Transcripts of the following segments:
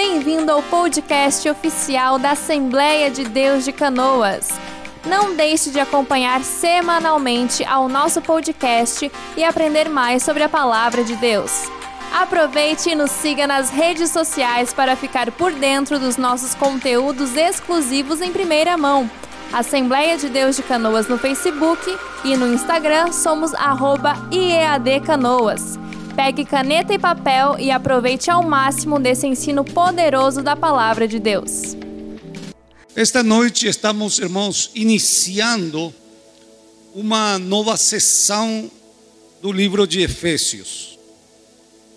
bem-vindo ao podcast oficial da Assembleia de Deus de Canoas. Não deixe de acompanhar semanalmente ao nosso podcast e aprender mais sobre a palavra de Deus. Aproveite e nos siga nas redes sociais para ficar por dentro dos nossos conteúdos exclusivos em primeira mão. Assembleia de Deus de Canoas no Facebook e no Instagram somos @iadcanoas. Pegue caneta e papel e aproveite ao máximo desse ensino poderoso da palavra de Deus. Esta noite estamos, irmãos, iniciando uma nova sessão do livro de Efésios.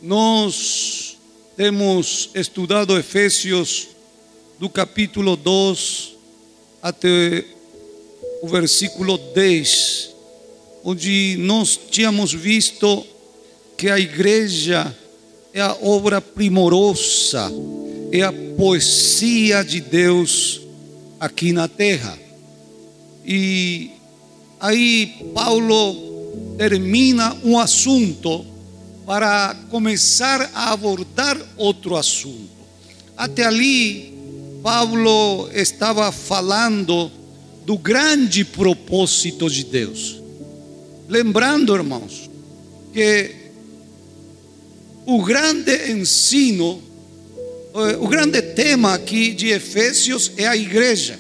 Nós temos estudado Efésios do capítulo 2 até o versículo 10, onde nós tínhamos visto que a igreja é a obra primorosa, é a poesia de Deus aqui na terra. E aí Paulo termina um assunto para começar a abordar outro assunto. Até ali, Paulo estava falando do grande propósito de Deus. Lembrando, irmãos, que o grande ensino, eh, o grande tema aqui de Efésios é a igreja.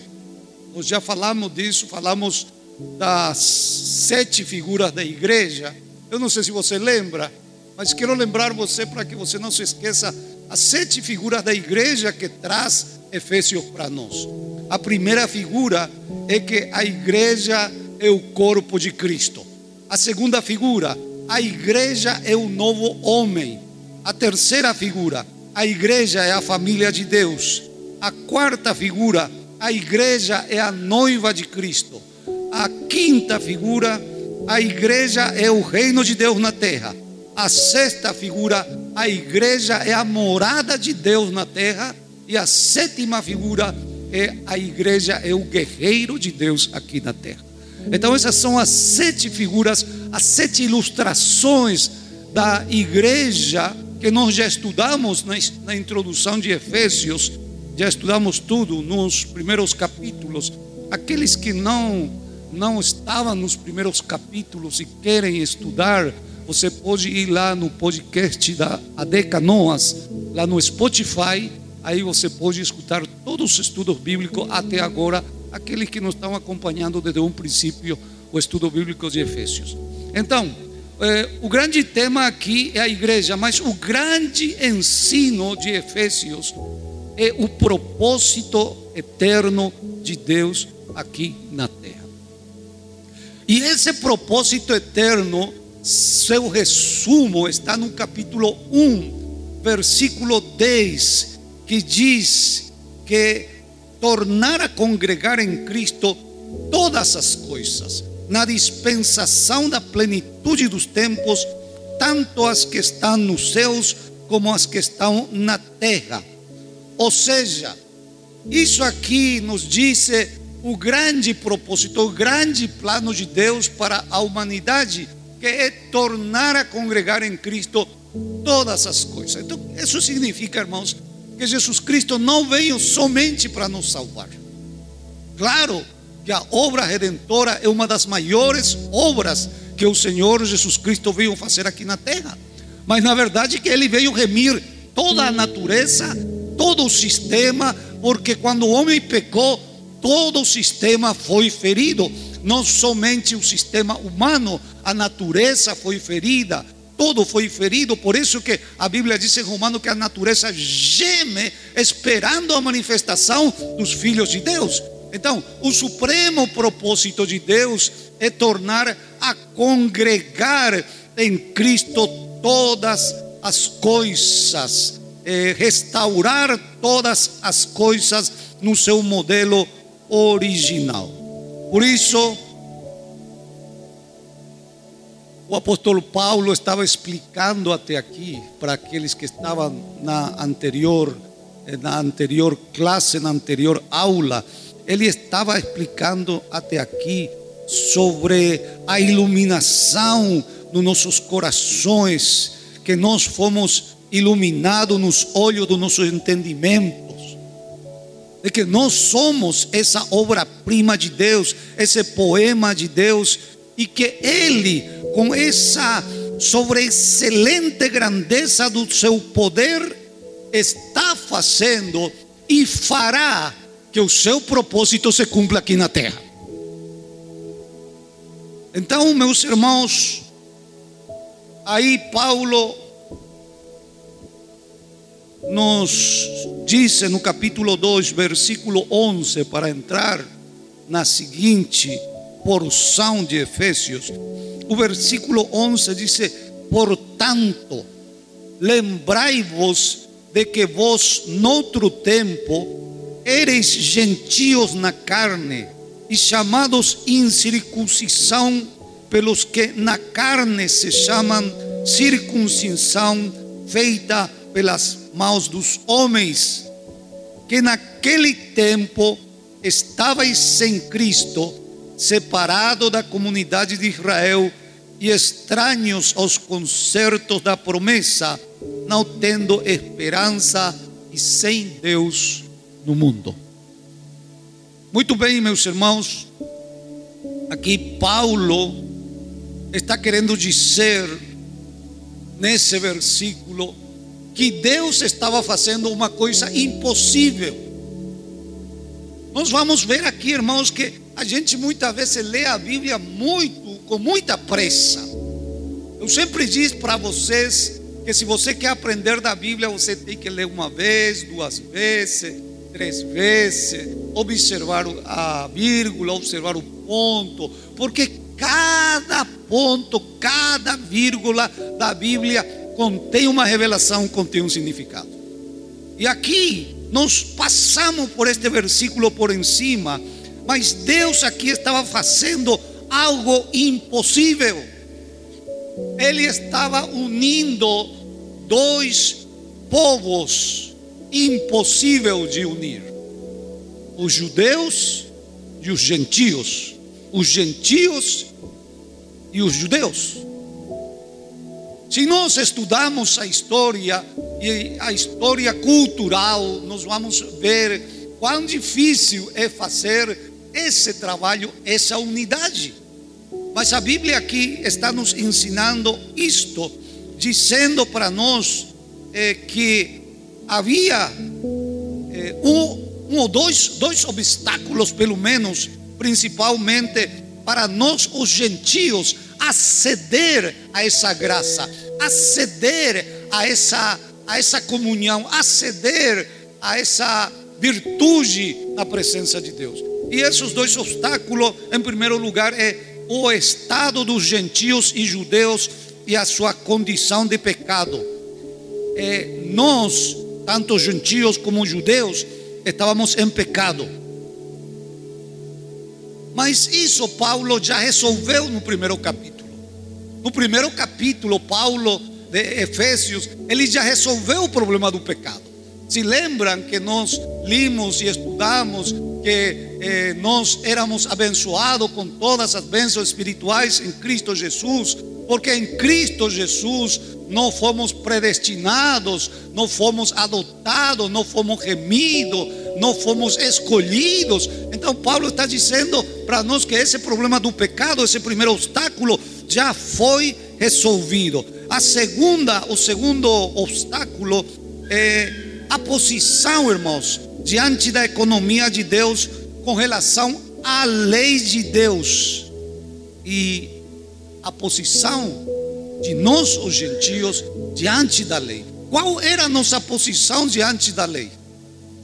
Nós já falamos disso, falamos das sete figuras da igreja. Eu não sei se você lembra, mas quero lembrar você para que você não se esqueça as sete figuras da igreja que traz Efésios para nós. A primeira figura é que a igreja é o corpo de Cristo. A segunda figura, a igreja é o novo homem. A terceira figura, a igreja é a família de Deus. A quarta figura, a igreja é a noiva de Cristo. A quinta figura, a igreja é o reino de Deus na terra. A sexta figura, a igreja é a morada de Deus na terra. E a sétima figura é a igreja, é o guerreiro de Deus aqui na terra. Então, essas são as sete figuras, as sete ilustrações da igreja que nós já estudamos na, na introdução de Efésios, já estudamos tudo nos primeiros capítulos. Aqueles que não não estavam nos primeiros capítulos e querem estudar, você pode ir lá no podcast da AD Canoas, lá no Spotify, aí você pode escutar todos os estudos bíblicos até agora, aqueles que nos estão acompanhando desde um princípio o estudo bíblico de Efésios. Então, é, o grande tema aqui é a igreja, mas o grande ensino de Efésios é o propósito eterno de Deus aqui na terra. E esse propósito eterno, seu resumo está no capítulo 1, versículo 10, que diz que tornar a congregar em Cristo todas as coisas na dispensação da plenitude dos tempos, tanto as que estão nos céus como as que estão na terra. Ou seja, isso aqui nos diz o grande propósito, o grande plano de Deus para a humanidade, que é tornar a congregar em Cristo todas as coisas. Então, isso significa, irmãos, que Jesus Cristo não veio somente para nos salvar. Claro, que a obra redentora é uma das maiores obras que o Senhor Jesus Cristo veio fazer aqui na terra. Mas na verdade que ele veio remir toda a natureza, todo o sistema, porque quando o homem pecou, todo o sistema foi ferido. Não somente o sistema humano, a natureza foi ferida, todo foi ferido. Por isso que a Bíblia diz em Romano que a natureza geme esperando a manifestação dos filhos de Deus. Então, o supremo propósito de Deus é tornar a congregar em Cristo todas as coisas, é restaurar todas as coisas no seu modelo original. Por isso, o apóstolo Paulo estava explicando até aqui para aqueles que estavam na anterior na anterior classe, na anterior aula, ele estava explicando até aqui sobre a iluminação dos nossos corações, que nós fomos iluminado nos olhos dos nossos entendimentos, de que nós somos essa obra-prima de Deus, esse poema de Deus, e que Ele, com essa sobreexcelente grandeza do seu poder, está fazendo e fará que o seu propósito se cumpra aqui na terra. Então, meus irmãos, aí Paulo nos disse no capítulo 2, versículo 11, para entrar na seguinte porção de Efésios, o versículo 11 diz: Portanto, lembrai-vos de que vos, noutro tempo, eres gentios na carne e chamados incircuncisão pelos que na carne se chamam circuncisão feita pelas mãos dos homens, que naquele tempo estavais sem Cristo, separado da comunidade de Israel e estranhos aos concertos da promessa, não tendo esperança e sem Deus no mundo. Muito bem, meus irmãos, aqui Paulo está querendo dizer nesse versículo que Deus estava fazendo uma coisa impossível. Nós vamos ver aqui, irmãos, que a gente muitas vezes lê a Bíblia muito, com muita pressa. Eu sempre digo para vocês que se você quer aprender da Bíblia, você tem que ler uma vez, duas vezes, três vezes, observar a vírgula, observar o ponto, porque cada ponto, cada vírgula da Bíblia contém uma revelação, contém um significado. E aqui nós passamos por este versículo por encima, mas Deus aqui estava fazendo algo impossível. Ele estava unindo dois povos impossível de unir: os judeus e os gentios, os gentios e os judeus. Se nós estudamos a história e a história cultural, nós vamos ver quão difícil é fazer esse trabalho, essa unidade. Mas a Bíblia aqui está nos ensinando isto, dizendo para nós é, que havia eh, um, um ou dois, dois obstáculos, pelo menos, principalmente para nós, os gentios, aceder a essa graça, aceder a essa, a essa comunhão, aceder a essa virtude na presença de Deus. E esses dois obstáculos, em primeiro lugar, é o estado dos gentios e judeus e a sua condição de pecado. É, nós tanto gentios como judeus, estávamos em pecado. Mas isso Paulo já resolveu no primeiro capítulo. No primeiro capítulo, Paulo de Efésios, ele já resolveu o problema do pecado. Se lembram que nós limos e estudamos que eh, nós éramos abençoados com todas as bênçãos espirituais em Cristo Jesus, porque em Cristo Jesus não fomos predestinados, não fomos adotados, não fomos remidos, não fomos escolhidos. Então, Paulo está dizendo para nós que esse problema do pecado, esse primeiro obstáculo, já foi resolvido. A segunda, o segundo obstáculo é a posição, irmãos, diante da economia de Deus com relação à lei de Deus. E a posição de nós, os gentios, diante da lei. Qual era a nossa posição diante da lei?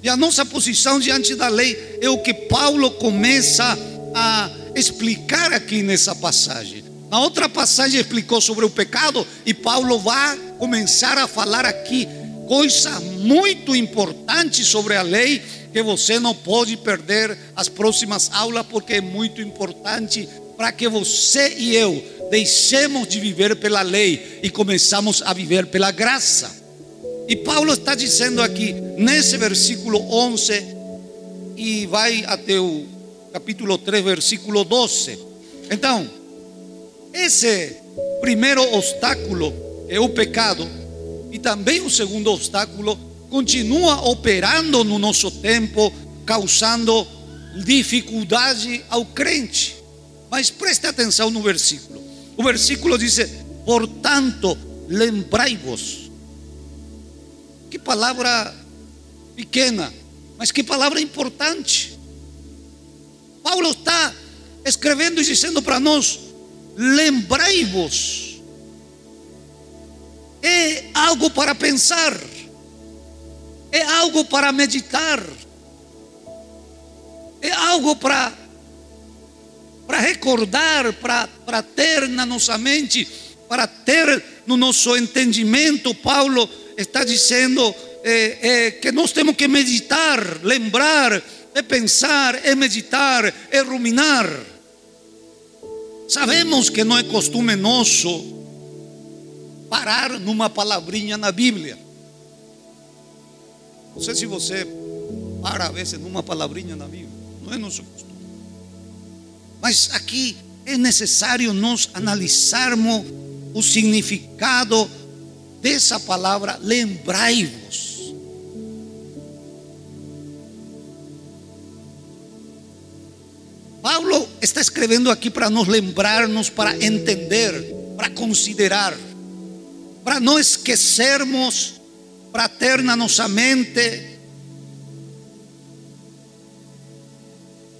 E a nossa posição diante da lei é o que Paulo começa a explicar aqui nessa passagem. Na outra passagem explicou sobre o pecado e Paulo vai começar a falar aqui coisa muito importante sobre a lei que você não pode perder as próximas aulas porque é muito importante para que você e eu deixemos de viver pela lei e começamos a viver pela graça. E Paulo está dizendo aqui, nesse versículo 11, e vai até o capítulo 3, versículo 12. Então, esse primeiro obstáculo é o pecado. E também o segundo obstáculo continua operando no nosso tempo, causando dificuldade ao crente. Mas preste atenção no versículo. O versículo diz: Portanto, lembrai-vos. Que palavra pequena, mas que palavra importante. Paulo está escrevendo e dizendo para nós: lembrai-vos. É algo para pensar, é algo para meditar, é algo para para recordar, para, ter na nossa mente, para ter no nosso entendimento. Paulo está dizendo é, é, que nós temos que meditar, lembrar, é pensar, é meditar, é ruminar. Sabemos que não é costume nosso parar numa palavrinha na Bíblia. Não sei se você para a vezes numa palavrinha na Bíblia, não é nosso. Mas aqui é necessário nós analisarmos o significado dessa palavra, lembrai-vos. Paulo está escrevendo aqui para nos lembrarmos, para entender, para considerar, para não esquecermos, para ter na mente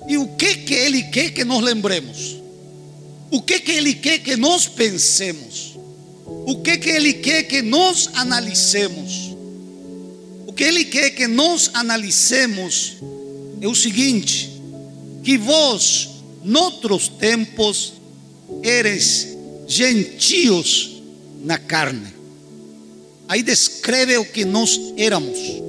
E o que que ele quer que nós lembremos? O que que ele quer que nós pensemos? O que que ele quer que nós analicemos? O que ele quer que nós analicemos é o seguinte: que vós, noutros tempos, eres gentios na carne. Aí descreve o que nós éramos.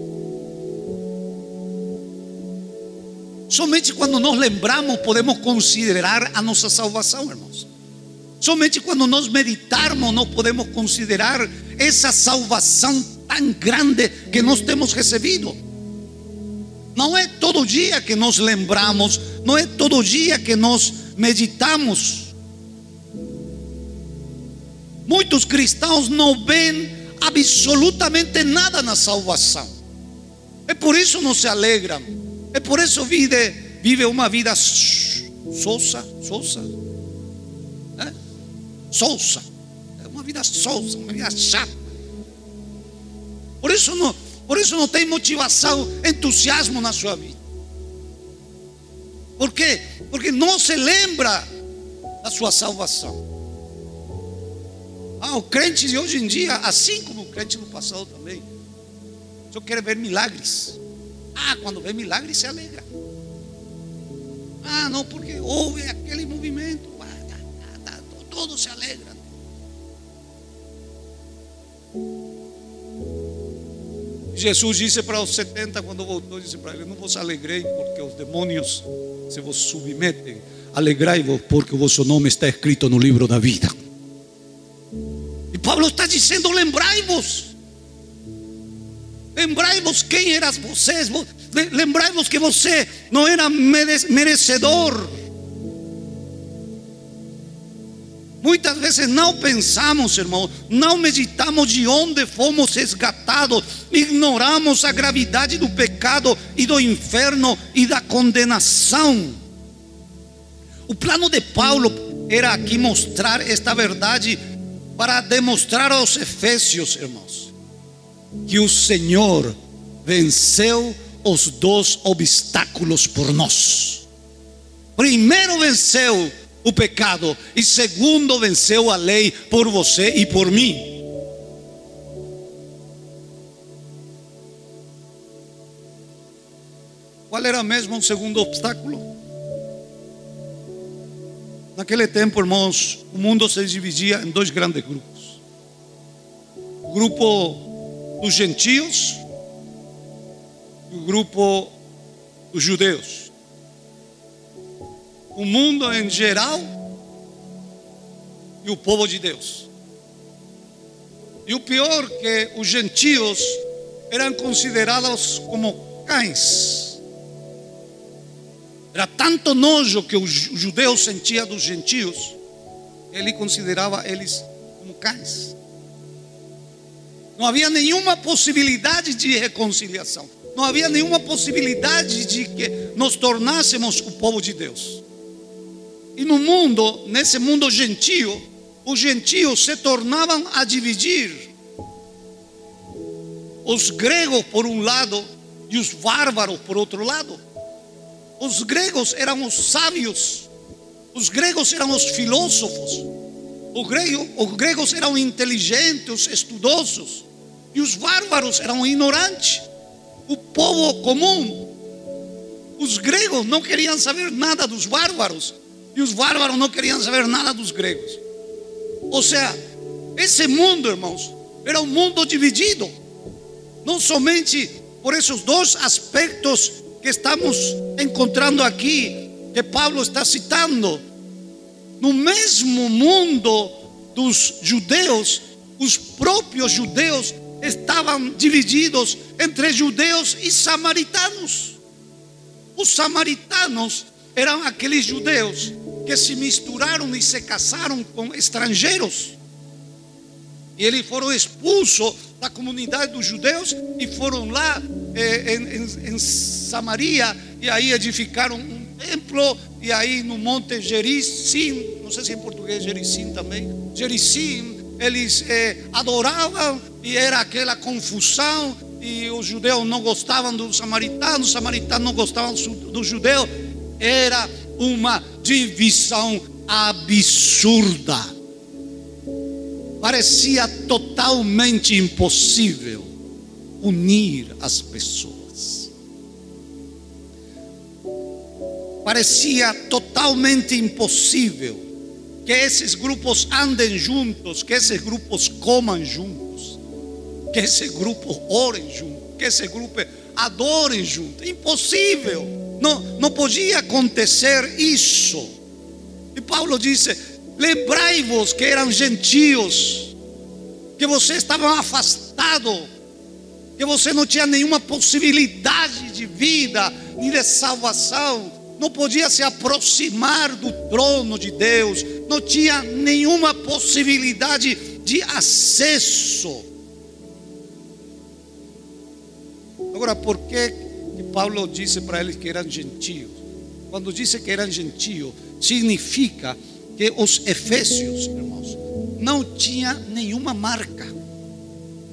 Somente quando nós lembramos podemos considerar a nossa salvação, irmãos. Somente quando nós meditarmos nós podemos considerar essa salvação tão grande que nós temos recebido. Não é todo dia que nós lembramos, não é todo dia que nós meditamos. Muitos cristãos não veem absolutamente nada na salvação. É por isso não se alegram é por isso vive, vive uma vida sosa, sosa, né? Sousa. É uma vida sousa, uma vida chata. Por isso não, por isso não tem motivação, entusiasmo na sua vida. Por quê? Porque não se lembra da sua salvação. Ah, o crente de hoje em dia, assim como o crente no passado também, só quer ver milagres. Ah, quando vê milagre se alegra. Ah, não, porque houve aquele movimento. Ah, tá, tá, tá, todos se alegram. Jesus disse para os 70 quando voltou, disse para ele, não vos alegrei porque os demônios se vos submetem. Alegrai-vos porque o vosso nome está escrito no livro da vida. E Paulo está dizendo, lembrai-vos. Lembrai-vos quem eras vocês. Lembrai-vos que você não era merecedor. Muitas vezes não pensamos, irmão, não meditamos de onde fomos resgatados, ignoramos a gravidade do pecado e do inferno e da condenação. O plano de Paulo era aqui mostrar esta verdade para demonstrar aos Efésios, irmãos, que o Senhor venceu os dois obstáculos por nós. Primeiro venceu o pecado e segundo venceu a lei por você e por mim. Qual era mesmo o segundo obstáculo? Naquele tempo, irmãos, o mundo se dividia em dois grandes grupos. O grupo dos gentios e o grupo dos judeus. O mundo em geral e o povo de Deus. E o pior que os gentios eram considerados como cães. Era tanto nojo que os judeus sentia dos gentios, ele considerava eles como cães. Não havia nenhuma possibilidade de reconciliação. Não havia nenhuma possibilidade de que nos tornássemos o povo de Deus. E no mundo, nesse mundo gentio, os gentios se tornavam a dividir. Os gregos por um lado e os bárbaros por outro lado. Os gregos eram os sábios, os gregos eram os filósofos, os gregos, os gregos eram inteligentes, estudosos, e os bárbaros eram ignorantes, o povo comum. Os gregos não queriam saber nada dos bárbaros, e os bárbaros não queriam saber nada dos gregos. Ou seja, esse mundo, irmãos, era um mundo dividido, não somente por esses dois aspectos que estamos encontrando aqui, que Paulo está citando. No mesmo mundo dos judeus, os próprios judeus estavam divididos entre judeus e samaritanos. Os samaritanos eram aqueles judeus que se misturaram e se casaram com estrangeiros. E eles foram expulsos da comunidade dos judeus e foram lá eh, em, em, em, Samaria e aí edificaram um templo e aí no monte Gerizim, não sei se em português Gerizim também, Gerizim, eles eh, adoravam e era aquela confusão e os judeus não gostavam dos samaritanos, os samaritanos não gostavam dos judeus, era uma divisão absurda parecia totalmente impossível unir as pessoas. Parecia totalmente impossível que esses grupos andem juntos, que esses grupos comam juntos, que esse grupo orem juntos, que esse grupo adorem juntos. Impossível. Não, não podia acontecer isso. E Paulo disse: Lembrai-vos que eram gentios, que você estava afastado, que você não tinha nenhuma possibilidade de vida, nem de salvação, não podia se aproximar do trono de Deus, não tinha nenhuma possibilidade de acesso. Agora, por que, que Paulo disse para eles que eram gentios? Quando disse que eram gentios, significa que os efésios, irmãos, não tinha nenhuma marca,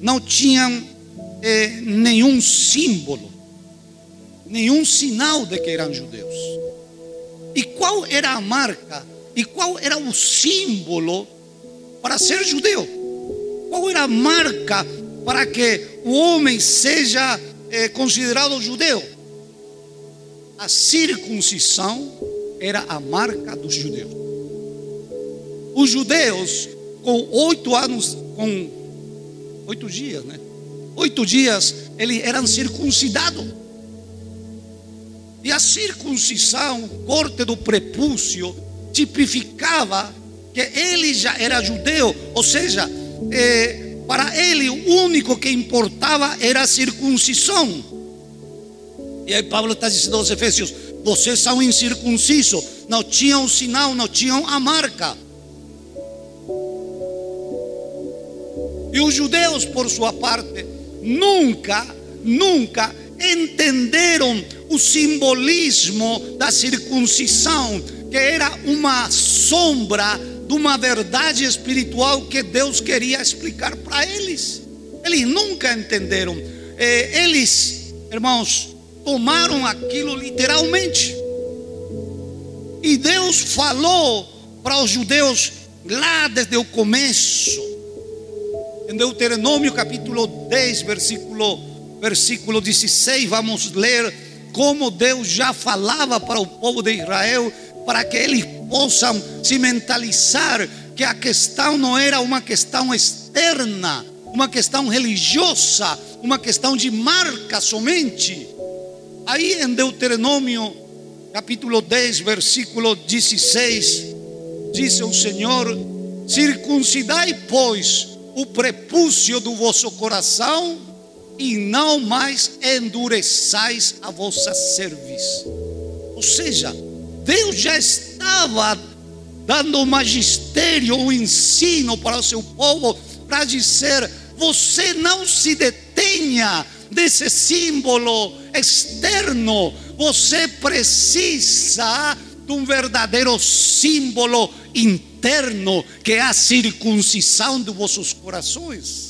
não tinham eh, nenhum símbolo, nenhum sinal de que eram judeus. E qual era a marca? E qual era o símbolo para ser judeu? Qual era a marca para que o homem seja eh, considerado judeu? A circuncisão era a marca dos judeus. Os judeus, com oito anos, com oito dias, né? Oito dias, eles eram circuncidados. E a circuncisão, corte do prepúcio, tipificava que ele já era judeu, ou seja, eh, para ele o único que importava era a circuncisão. E aí Paulo está dizendo aos Efésios: vocês são incircuncisos, não tinham o sinal, não tinham a marca. E os judeus, por sua parte, nunca, nunca entenderam o simbolismo da circuncisão, que era uma sombra de uma verdade espiritual que Deus queria explicar para eles. Eles nunca entenderam. Eh, eles, irmãos, tomaram aquilo literalmente. E Deus falou para os judeus lá desde o começo em Deuteronômio capítulo 10, versículo, versículo 16, vamos ler como Deus já falava para o povo de Israel, para que eles possam se mentalizar que a questão não era uma questão externa, uma questão religiosa, uma questão de marca somente. Aí em Deuteronômio capítulo 10, versículo 16, diz o Senhor: circuncidai, pois, o prepúcio do vosso coração e não mais endureçais a vossa cerviz. Ou seja, Deus já estava dando o magistério, o ensino para o seu povo, para dizer: você não se detenha desse símbolo externo. Você precisa de um verdadeiro símbolo interno, que é a circuncisão de vossos corações.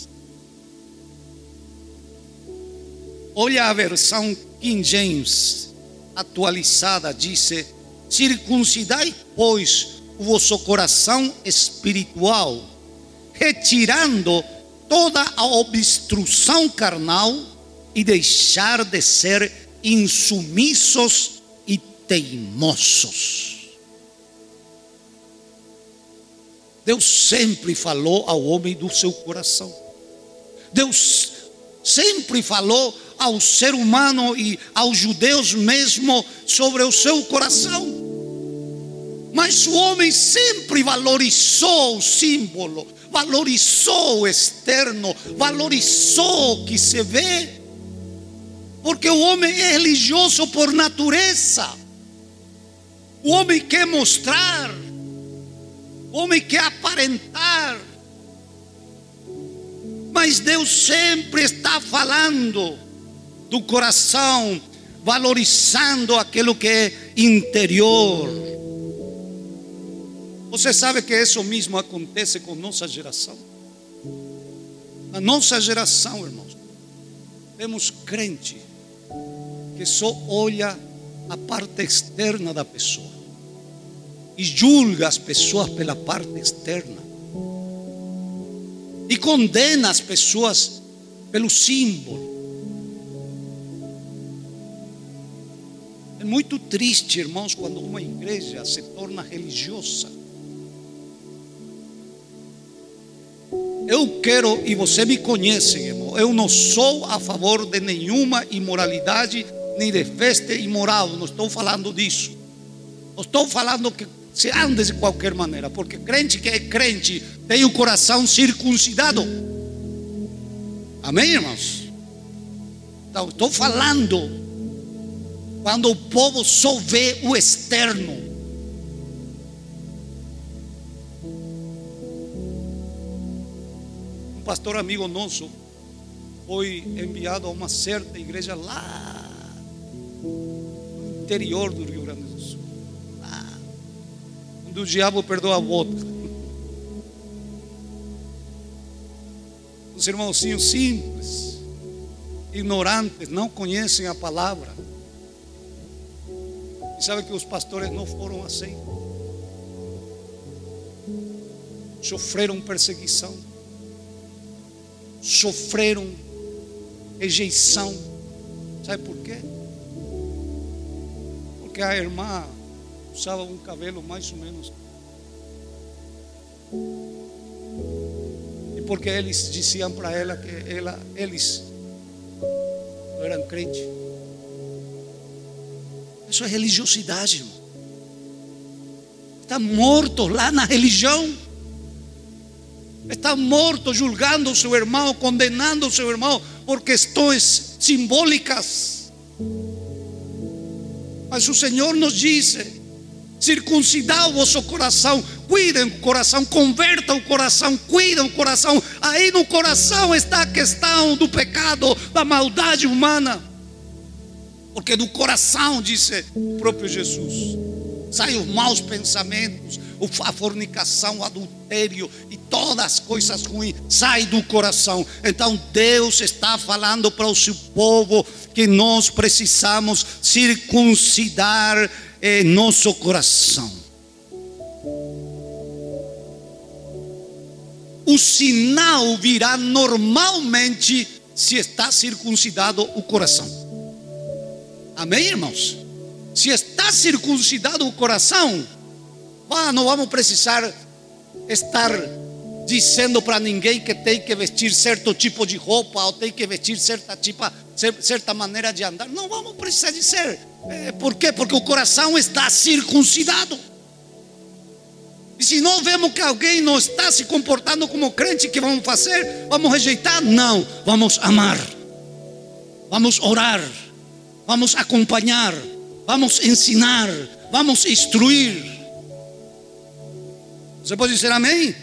Olha a versão King James atualizada, diz: circuncidai, pois, o vosso coração espiritual, retirando toda a obstrução carnal e deixar de ser insumissos e teimosos. Deus sempre falou ao homem do seu coração. Deus sempre falou ao ser humano e aos judeus mesmo sobre o seu coração. Mas o homem sempre valorizou o símbolo, valorizou o externo, valorizou o que se vê. Porque o homem é religioso por natureza. O homem quer mostrar, o homem quer aparentar. Mas Deus sempre está falando do coração, valorizando aquilo que é interior. Você sabe que isso mesmo acontece com nossa geração? Na nossa geração, irmãos, temos crente que só olha a parte externa da pessoa e julga as pessoas pela parte externa e condena as pessoas pelo símbolo. É muito triste, irmãos, quando uma igreja se torna religiosa Eu quero, e você me conhece, irmão, eu não sou a favor de nenhuma imoralidade, nem de festa imoral, não estou falando disso. Não estou falando que se ande de qualquer maneira, porque crente que é crente tem o coração circuncidado. Amém, irmãos? Então, estou falando quando o povo só vê o externo pastor amigo nosso foi enviado a uma certa igreja lá no interior do Rio Grande do Sul. Lá, onde o diabo perdeu a bota. Os irmãozinhos simples, ignorantes, não conhecem a palavra. E sabe que os pastores não foram aceitos. Sofreram perseguição sofreram rejeição. Sabe por quê? Porque a irmã usava um cabelo mais ou menos. E porque eles diziam para ela que ela, eles não eram crentes. Isso é religiosidade, irmão. Está morto lá na religião. Está morto julgando seu irmão, condenando seu irmão por questões simbólicas. Mas o Senhor nos diz: circuncidar o vosso coração, cuidem o coração, converta o coração, cuidem o coração. Aí no coração está a questão do pecado, da maldade humana. Porque do coração, disse o próprio Jesus, saem os maus pensamentos, a fornicação, o adultério e todas as coisas ruins saem do coração. Então Deus está falando para o seu povo que nós precisamos circuncidar eh, nosso coração. O sinal virá normalmente se está circuncidado o coração. Amém, irmãos? Se está circuncidado o coração, ah, não vamos precisar estar dizendo para ninguém que tem que vestir certo tipo de roupa ou tem que vestir certa, tipo, certa maneira de andar. Não vamos precisar dizer. É, por quê? Porque o coração está circuncidado. E se não vemos que alguém não está se comportando como crente, que vamos fazer? Vamos rejeitar? Não, vamos amar, vamos orar, vamos acompanhar, vamos ensinar, vamos instruir. Você pode dizer amém?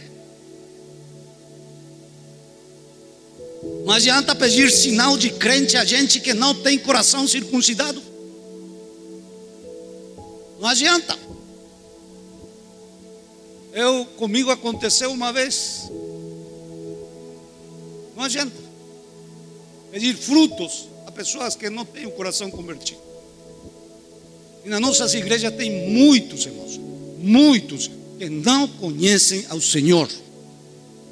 Não adianta pedir sinal de crente a gente que não tem coração circuncidado. Não adianta. Eu comigo aconteceu uma vez. Não adianta pedir frutos pessoas que não têm o coração convertido. E nas nossas igrejas tem muitos irmãos, muitos que não conhecem ao Senhor.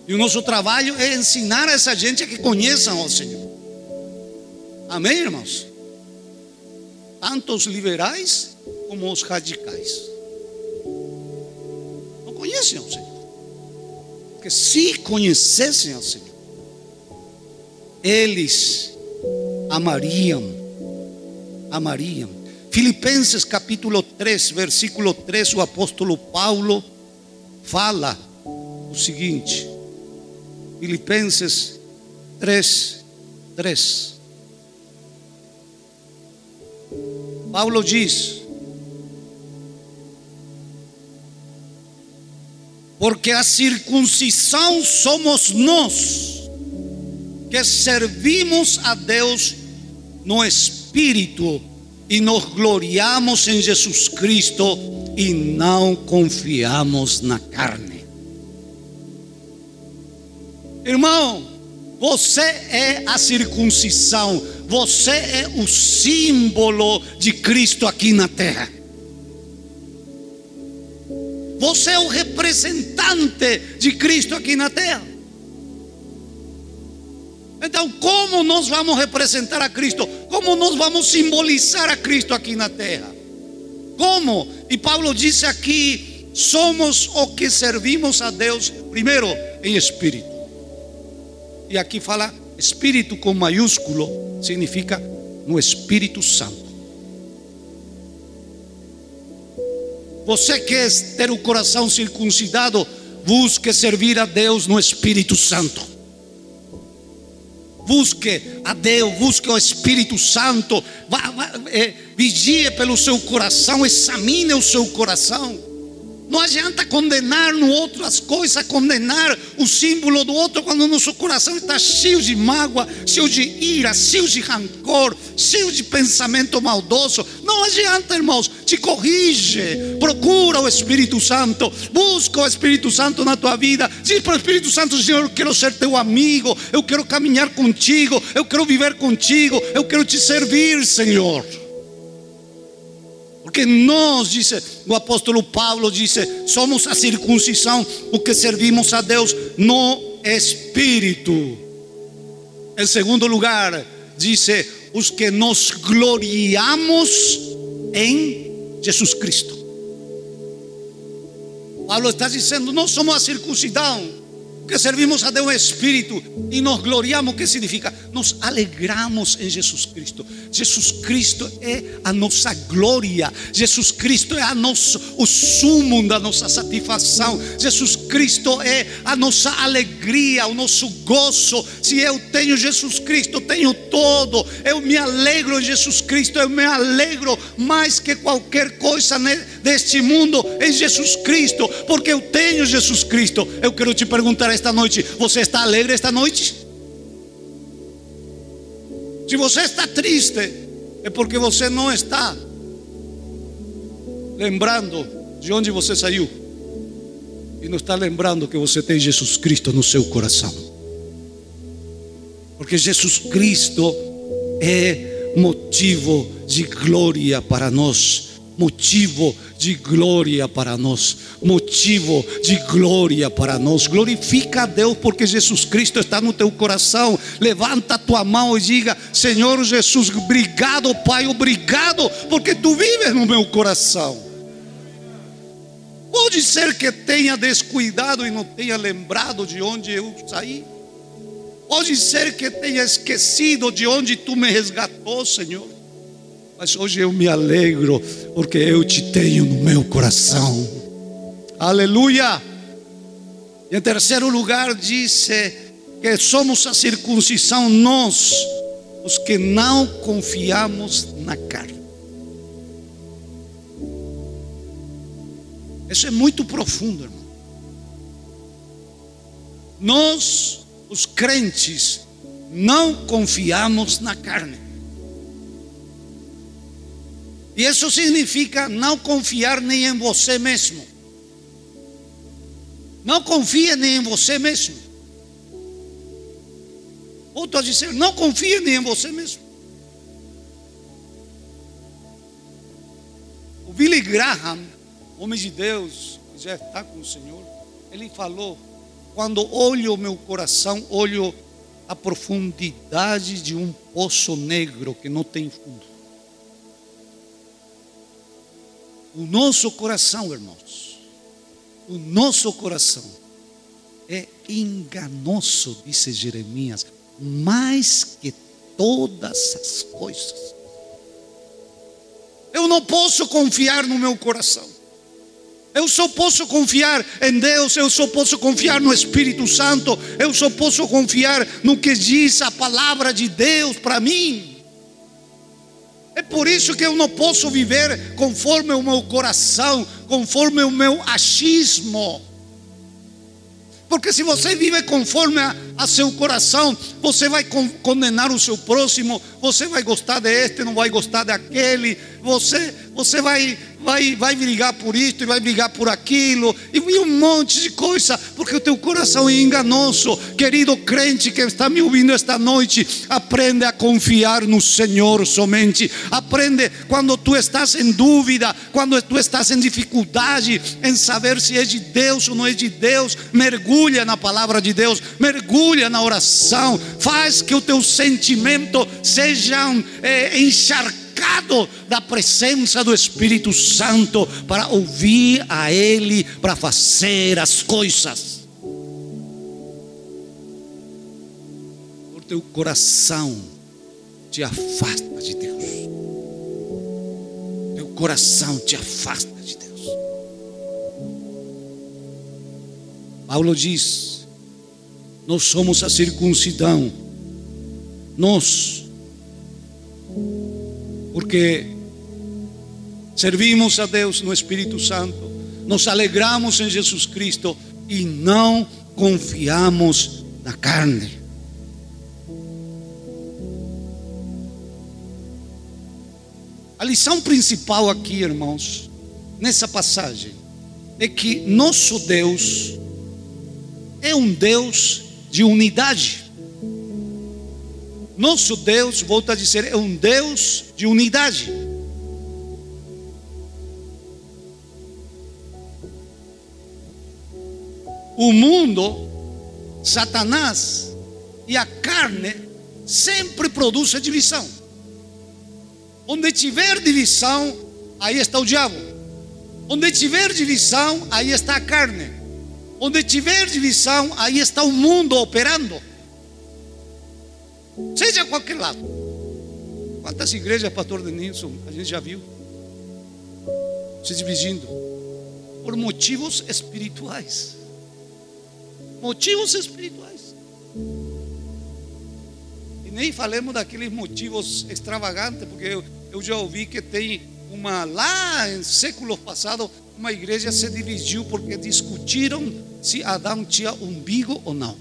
E o nosso trabalho é ensinar a essa gente a que conheçam ao Senhor. Amém, irmãos? Tanto os liberais como os radicais. Não conhecem ao Senhor. Porque se conhecessem ao Senhor, eles amariam, amariam. Filipenses capítulo 3, versículo 3, o apóstolo Paulo fala o seguinte: Filipenses 3, 3. Paulo diz: Porque a circuncisão somos nós, que servimos a Deus no Espírito e nos gloriamos em Jesus Cristo e não confiamos na carne. Irmão, você é a circuncisão, você é o símbolo de Cristo aqui na terra. Você é o representante de Cristo aqui na terra. Então, como nós vamos representar a Cristo? Como nós vamos simbolizar a Cristo aqui na terra? Como? E Paulo disse aqui: somos o que servimos a Deus, primeiro, em espírito. E aqui fala espírito com maiúsculo, significa no Espírito Santo. Você quer ter o coração circuncidado? Busque servir a Deus no Espírito Santo. Busque a Deus, busque o Espírito Santo. Vá, vá, é, vigie pelo seu coração, examine o seu coração. Não adianta condenar no outro as coisas, condenar o símbolo do outro quando nosso coração está cheio de mágoa, cheio de ira, cheio de rancor, cheio de pensamento maldoso. Não adianta, irmãos, te corrige, procura o Espírito Santo, busca o Espírito Santo na tua vida. Diz para o Espírito Santo, Senhor, eu quero ser teu amigo, eu quero caminhar contigo, eu quero viver contigo, eu quero te servir, Senhor. Porque nós, disse o apóstolo Paulo, disse, somos a circuncisão, o que servimos a Deus no Espírito. Em segundo lugar, disse, os que nos gloriamos em Jesus Cristo. Paulo está dizendo, nós somos a circuncisão que servimos a Deus espírito e nos gloriamos, o que significa? Nos alegramos em Jesus Cristo. Jesus Cristo é a nossa glória. Jesus Cristo é a nosso, o sumo da nossa satisfação. Jesus Cristo é a nossa alegria, o nosso gozo. Se eu tenho Jesus Cristo, tenho todo. Eu me alegro em Jesus Cristo. Eu me alegro mais que qualquer coisa deste mundo em Jesus Cristo, porque eu tenho Jesus Cristo. Eu quero te perguntar esta noite: você está alegre esta noite? Se você está triste, é porque você não está lembrando de onde você saiu e não está lembrando que você tem Jesus Cristo no seu coração. Porque Jesus Cristo é motivo de glória para nós motivo de glória para nós, motivo de glória para nós. Glorifica a Deus porque Jesus Cristo está no teu coração. Levanta a tua mão e diga: Senhor Jesus, obrigado, Pai, obrigado, porque tu vives no meu coração. Pode ser que tenha descuidado e não tenha lembrado de onde eu saí. Pode ser que tenha esquecido de onde tu me resgatou, Senhor. Mas hoje eu me alegro porque eu te tenho no meu coração. Aleluia. Em terceiro lugar, disse que somos a circuncisão nós, os que não confiamos na carne. Isso é muito profundo, irmão. Nós, os crentes, não confiamos na carne. E isso significa não confiar nem em você mesmo. Não confia nem em você mesmo. Volto a dizer, não confia nem em você mesmo. O Billy Graham, homem de Deus, já está com o Senhor, ele falou: quando olho meu coração, olho a profundidade de um poço negro que não tem fundo. O nosso coração, irmãos, o nosso coração é enganoso, disse Jeremias, mais que todas as coisas. Eu não posso confiar no meu coração. Eu só posso confiar em Deus, eu só posso confiar no Espírito Santo, eu só posso confiar no que diz a palavra de Deus para mim. É por isso que eu não posso viver conforme o meu coração, conforme o meu achismo. Porque se você vive conforme a, a seu coração, você vai con condenar o seu próximo, você vai gostar de este, não vai gostar daquele, você, você vai vai, vai brigar por isto e vai brigar por aquilo, e um monte de coisa, porque o teu coração é enganoso. Querido crente que está me ouvindo esta noite, aprende a confiar no Senhor somente. Aprende quando tu estás em dúvida, quando tu estás em dificuldade em saber se é de Deus ou não é de Deus, mergulha na palavra de Deus, mergulha na oração, faz que o teu sentimento sejam é, encharcados da presença do Espírito Santo para ouvir a Ele, para fazer as coisas. O teu coração te afasta de Deus. Teu coração te afasta de Deus. Paulo diz: Nós somos a circuncidão. Nós porque servimos a Deus no Espírito Santo, nos alegramos em Jesus Cristo e não confiamos na carne. A lição principal aqui, irmãos, nessa passagem, é que nosso Deus é um Deus de unidade. Nosso Deus, volto a dizer, é um Deus de unidade. O mundo, Satanás e a carne sempre produzem divisão. Onde tiver divisão, aí está o diabo. Onde tiver divisão, aí está a carne. Onde tiver divisão, aí está o mundo operando seja qualquer lado. Quantas igrejas, pastor Denilson, a gente já viu se dividindo por motivos espirituais. Motivos espirituais. E nem falemos daqueles motivos extravagantes, porque eu, eu já ouvi que tem uma lá em séculos passados, uma igreja se dividiu porque discutiram se Adão tinha umbigo ou não.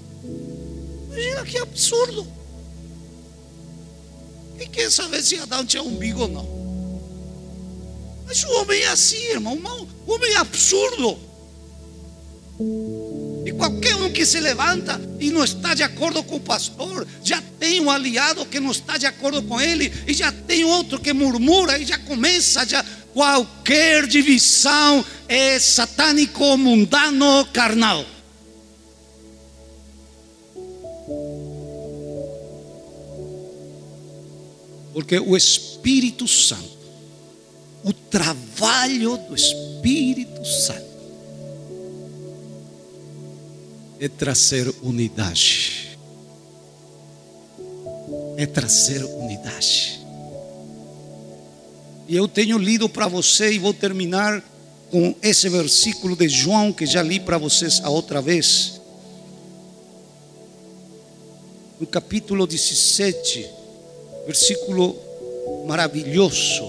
Imagina que absurdo. Quer saber se Adão tinha umbigo ou não. Mas o homem é assim, irmão. O homem é absurdo. E qualquer um que se levanta e não está de acordo com o pastor, já tem um aliado que não está de acordo com ele, e já tem outro que murmura, e já começa, já qualquer divisão é satânico, mundano, carnal. Porque o Espírito Santo, o trabalho do Espírito Santo, é trazer unidade. É trazer unidade. E eu tenho lido para você e vou terminar com esse versículo de João que já li para vocês a outra vez. No capítulo 17 versículo maravilhoso,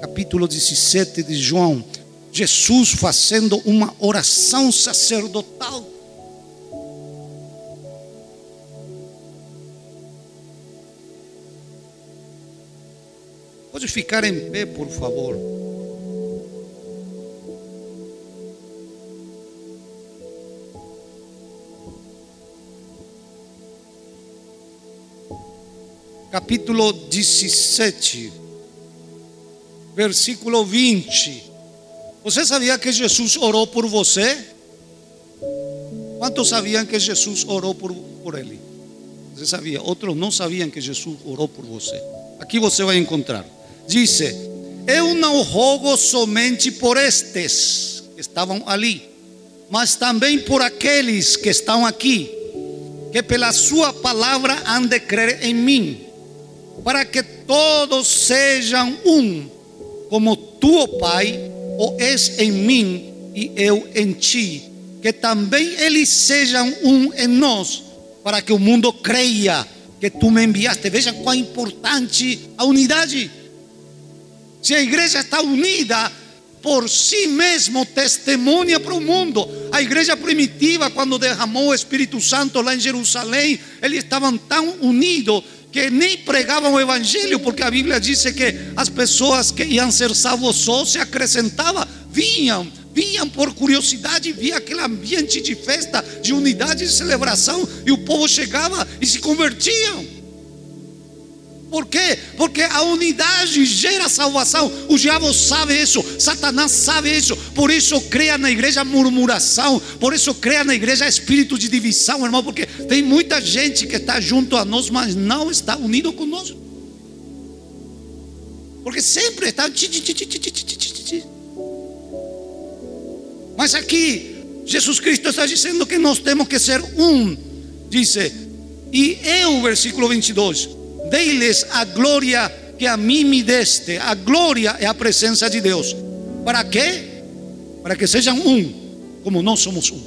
capítulo 17 de João. Jesus fazendo uma oração sacerdotal. Pode ficar em pé, por favor. Capítulo 17, versículo 20. Você sabia que Jesus orou por você? Quantos sabiam que Jesus orou por, por ele? Você sabia? Outros não sabiam que Jesus orou por você. Aqui você vai encontrar. Diz: Eu não rogo somente por estes que estavam ali, mas também por aqueles que estão aqui, que pela Sua palavra han de crer em mim para que todos sejam um, como tu, Pai, o és em mim e eu em ti, que também eles sejam um em nós, para que o mundo creia que tu me enviaste. Veja quão importante a unidade. Se a igreja está unida, por si mesmo testemunha para o mundo. A igreja primitiva, quando derramou o Espírito Santo lá em Jerusalém, eles estavam tão unidos que nem pregavam o evangelho, porque a Bíblia diz que as pessoas que iam ser salvos só se acrescentava, vinham, vinham por curiosidade, via aquele ambiente de festa, de unidade, de celebração, e o povo chegava e se convertiam. Por quê? Porque a unidade gera salvação. O diabo sabe isso, Satanás sabe isso. Por isso cria na igreja murmuração, por isso cria na igreja espírito de divisão, irmão. Porque tem muita gente que está junto a nós, mas não está unido conosco. Porque sempre está. Mas aqui, Jesus Cristo está dizendo que nós temos que ser um. Dice, e eu, versículo 22 Dei-lhes a glória que a mim me deste. A glória é a presença de Deus. Para quê? Para que sejam um, como nós somos um.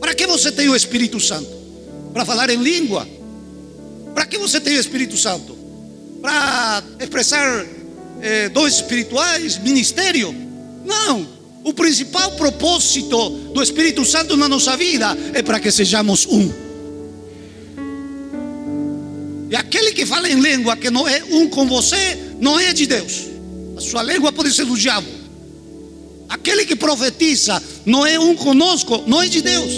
Para que você tem o Espírito Santo? Para falar em língua? Para que você tem o Espírito Santo? Para expressar eh, dons espirituais, ministério? Não. O principal propósito do Espírito Santo na nossa vida é para que sejamos um. E aquele que fala em língua que não é um com você, não é de Deus. A sua língua pode ser do diabo. Aquele que profetiza não é um conosco, não é de Deus.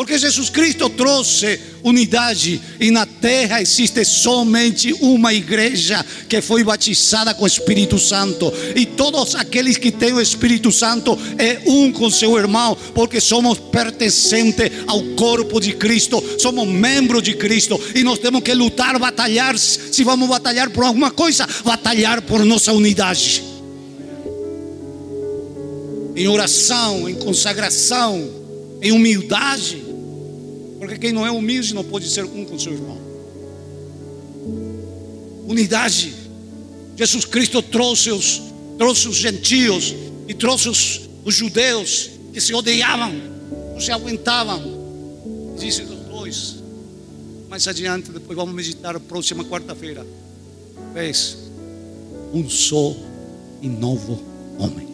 Porque Jesus Cristo trouxe unidade e na terra existe somente uma igreja que foi batizada com o Espírito Santo. E todos aqueles que têm o Espírito Santo é um com seu irmão, porque somos pertencentes ao corpo de Cristo, somos membros de Cristo e nós temos que lutar, batalhar. Se vamos batalhar por alguma coisa, batalhar por nossa unidade. Em oração, em consagração, em humildade. Porque quem não é humilde não pode ser um com seu irmão. Unidade. Jesus Cristo trouxe os, trouxe os gentios e trouxe os, os judeus que se odiavam, não se aguentavam. Disse os dois. Mais adiante, depois vamos meditar próxima quarta-feira. Vês, um só e novo homem.